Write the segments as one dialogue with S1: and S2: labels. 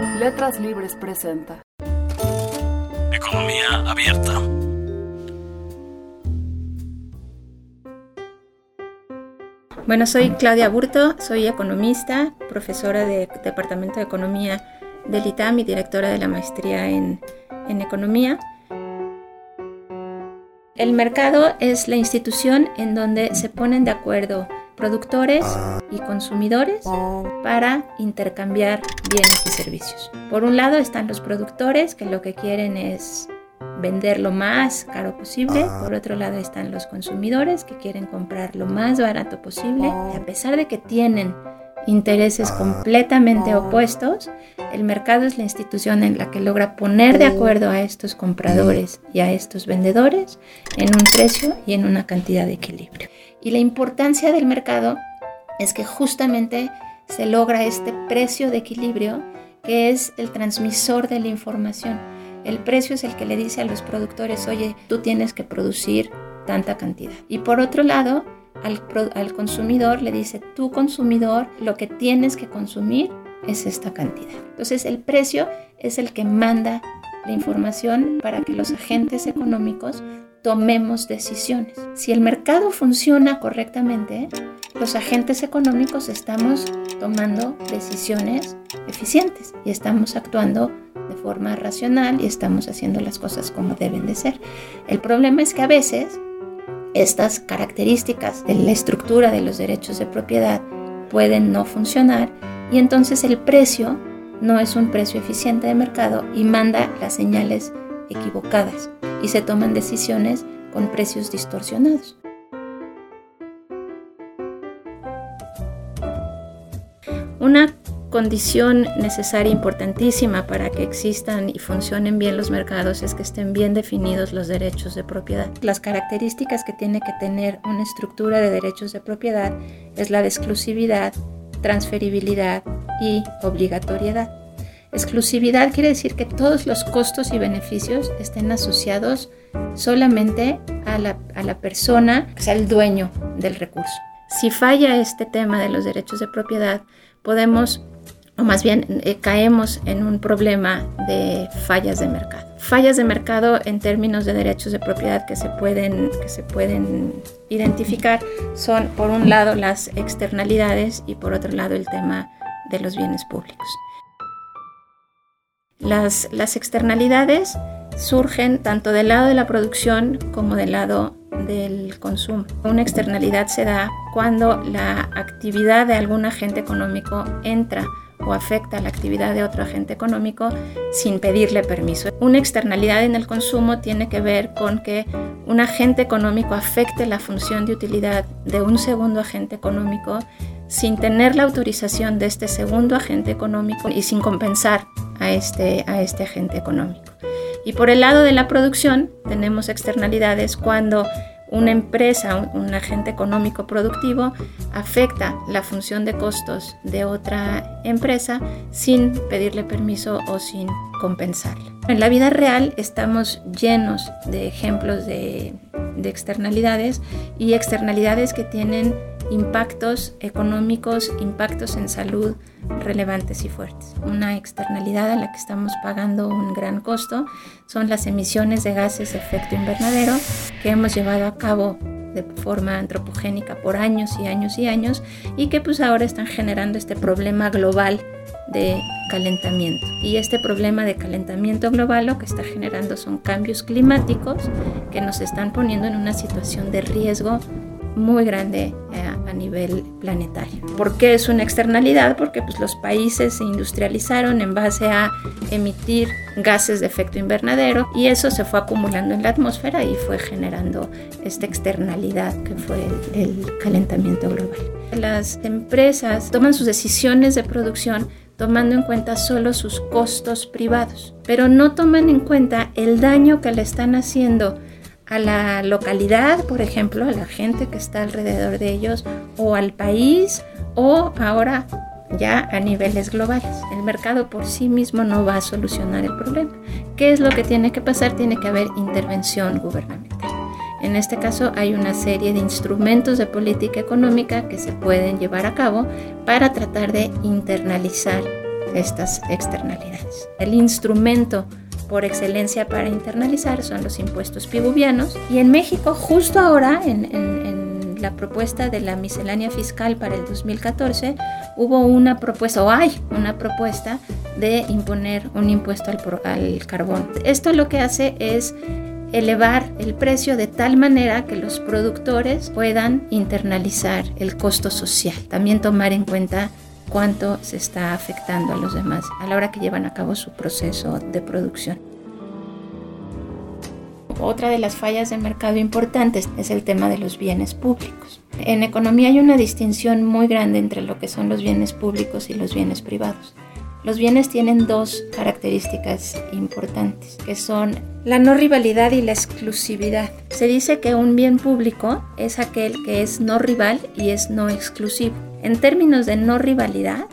S1: Letras Libres presenta
S2: Economía abierta.
S3: Bueno, soy Claudia Burto, soy economista, profesora de Departamento de Economía del ITAM y directora de la maestría en, en Economía. El mercado es la institución en donde se ponen de acuerdo productores y consumidores para intercambiar bienes y servicios. Por un lado están los productores que lo que quieren es vender lo más caro posible. Por otro lado están los consumidores que quieren comprar lo más barato posible. Y a pesar de que tienen intereses completamente opuestos, el mercado es la institución en la que logra poner de acuerdo a estos compradores y a estos vendedores en un precio y en una cantidad de equilibrio. Y la importancia del mercado es que justamente se logra este precio de equilibrio que es el transmisor de la información. El precio es el que le dice a los productores, oye, tú tienes que producir tanta cantidad. Y por otro lado, al, consumidor le dice, tú consumidor, lo que tienes que consumir es esta cantidad. Entonces el precio es el que manda la información para que los agentes económicos tomemos decisiones. Si el mercado funciona correctamente, los agentes económicos estamos tomando decisiones eficientes y estamos actuando de forma racional y estamos haciendo las cosas como deben de ser. El problema es que a veces estas características de la estructura de los derechos de propiedad pueden no funcionar y entonces el precio no es un precio eficiente de mercado y manda las señales equivocadas y se toman decisiones con precios distorsionados. Una condición necesaria importantísima para que existan y funcionen bien los mercados es que estén bien definidos los derechos de propiedad. Las características que tiene que tener una estructura de derechos de propiedad es la de exclusividad, transferibilidad y obligatoriedad. Exclusividad quiere decir que todos los costos y beneficios estén asociados solamente a la, a la persona que sea el dueño del recurso. Si falla este tema de los derechos de propiedad, podemos o más bien eh, caemos en un problema de fallas de mercado. Fallas de mercado en términos de derechos de propiedad que se pueden, que se pueden identificar son por un lado las externalidades y por otro lado el tema de los bienes públicos. Las, las externalidades surgen tanto del lado de la producción como del lado del consumo. Una externalidad se da cuando la actividad de algún agente económico entra o afecta la actividad de otro agente económico sin pedirle permiso. Una externalidad en el consumo tiene que ver con que un agente económico afecte la función de utilidad de un segundo agente económico sin tener la autorización de este segundo agente económico y sin compensar a este, a este agente económico. Y por el lado de la producción tenemos externalidades cuando una empresa, un, agente económico productivo, afecta la función de costos de otra empresa sin pedirle permiso o sin compensarle. En la vida real estamos llenos de ejemplos de, de externalidades y externalidades que tienen impactos económicos, impactos en salud relevantes y fuertes. Una externalidad a la que estamos pagando un gran costo son las emisiones de gases de efecto invernadero que hemos llevado a cabo de forma antropogénica por años y años y años y que pues ahora están generando este problema global de calentamiento. Y este problema de calentamiento global lo que está generando son cambios climáticos que nos están poniendo en una situación de riesgo muy grande eh, a nivel planetario. ¿Por qué es una externalidad? Porque pues, los países se industrializaron en base a emitir gases de efecto invernadero y eso se fue acumulando en la atmósfera y fue generando esta externalidad que fue el calentamiento global. Las empresas toman sus decisiones de producción tomando en cuenta solo sus costos privados, pero no toman en cuenta el daño que le están haciendo a la localidad, por ejemplo, a la gente que está alrededor de ellos, o al país, o ahora ya a niveles globales. El mercado por sí mismo no va a solucionar el problema. ¿Qué es lo que tiene que pasar? Tiene que haber intervención gubernamental. En este caso hay una serie de instrumentos de política económica que se pueden llevar a cabo para tratar de internalizar estas externalidades. El instrumento por excelencia para internalizar son los impuestos piguvianos y en México justo ahora en, la propuesta de la miscelánea fiscal para el 2014 hubo una propuesta o hay una propuesta de imponer un impuesto al, al carbón. Esto lo que hace es elevar el precio de tal manera que los productores puedan internalizar el costo social. También tomar en cuenta cuánto se está afectando a los demás a la hora que llevan a cabo su proceso de producción. Otra de las fallas de mercado importantes es el tema de los bienes públicos. En economía hay una distinción muy grande entre lo que son los bienes públicos y los bienes privados. Los bienes tienen dos características importantes, que son la no rivalidad y la exclusividad. Se dice que un bien público es aquel que es no rival y es no exclusivo. En términos de no rivalidad,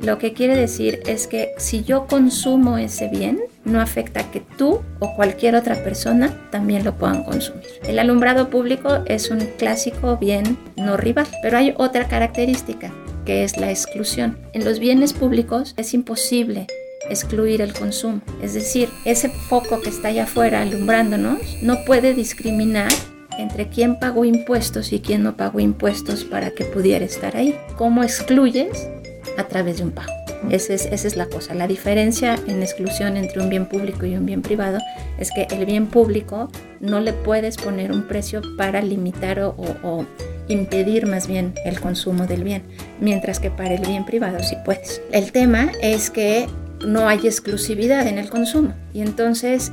S3: lo que quiere decir es que si yo consumo ese bien, no afecta que tú o cualquier otra persona también lo puedan consumir. El alumbrado público es un clásico bien no rival, pero hay otra característica que es la exclusión. En los bienes públicos es imposible excluir el consumo. Es decir, ese foco que está allá afuera alumbrándonos no puede discriminar entre quién pagó impuestos y quién no pagó impuestos para que pudiera estar ahí. ¿Cómo excluyes? A través de un pago. Esa es, esa es la cosa. La diferencia en exclusión entre un bien público y un bien privado es que el bien público no le puedes poner un precio para limitar o, o impedir más bien el consumo del bien, mientras que para el bien privado sí puedes. El tema es que no hay exclusividad en el consumo y entonces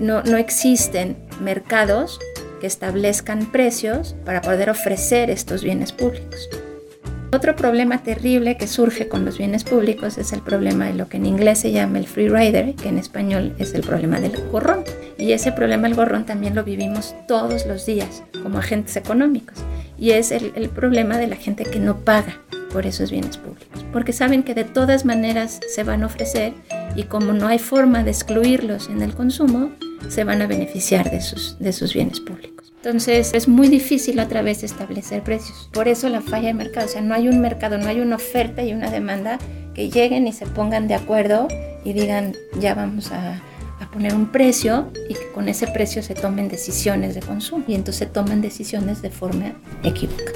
S3: no, no existen mercados que establezcan precios para poder ofrecer estos bienes públicos. Otro problema terrible que surge con los bienes públicos es el problema de lo que en inglés se llama el free rider, que en español es el problema del gorrón. Y ese problema del gorrón también lo vivimos todos los días como agentes económicos. Y es el, el problema de la gente que no paga por esos bienes públicos, porque saben que de todas maneras se van a ofrecer y como no hay forma de excluirlos en el consumo, se van a beneficiar de sus, de sus bienes públicos. Entonces es muy difícil otra vez establecer precios. Por eso la falla de mercado, o sea, no hay un mercado, no hay una oferta y una demanda que lleguen y se pongan de acuerdo y digan, ya vamos a, a poner un precio y que con ese precio se tomen decisiones de consumo. Y entonces se toman decisiones de forma equívoca.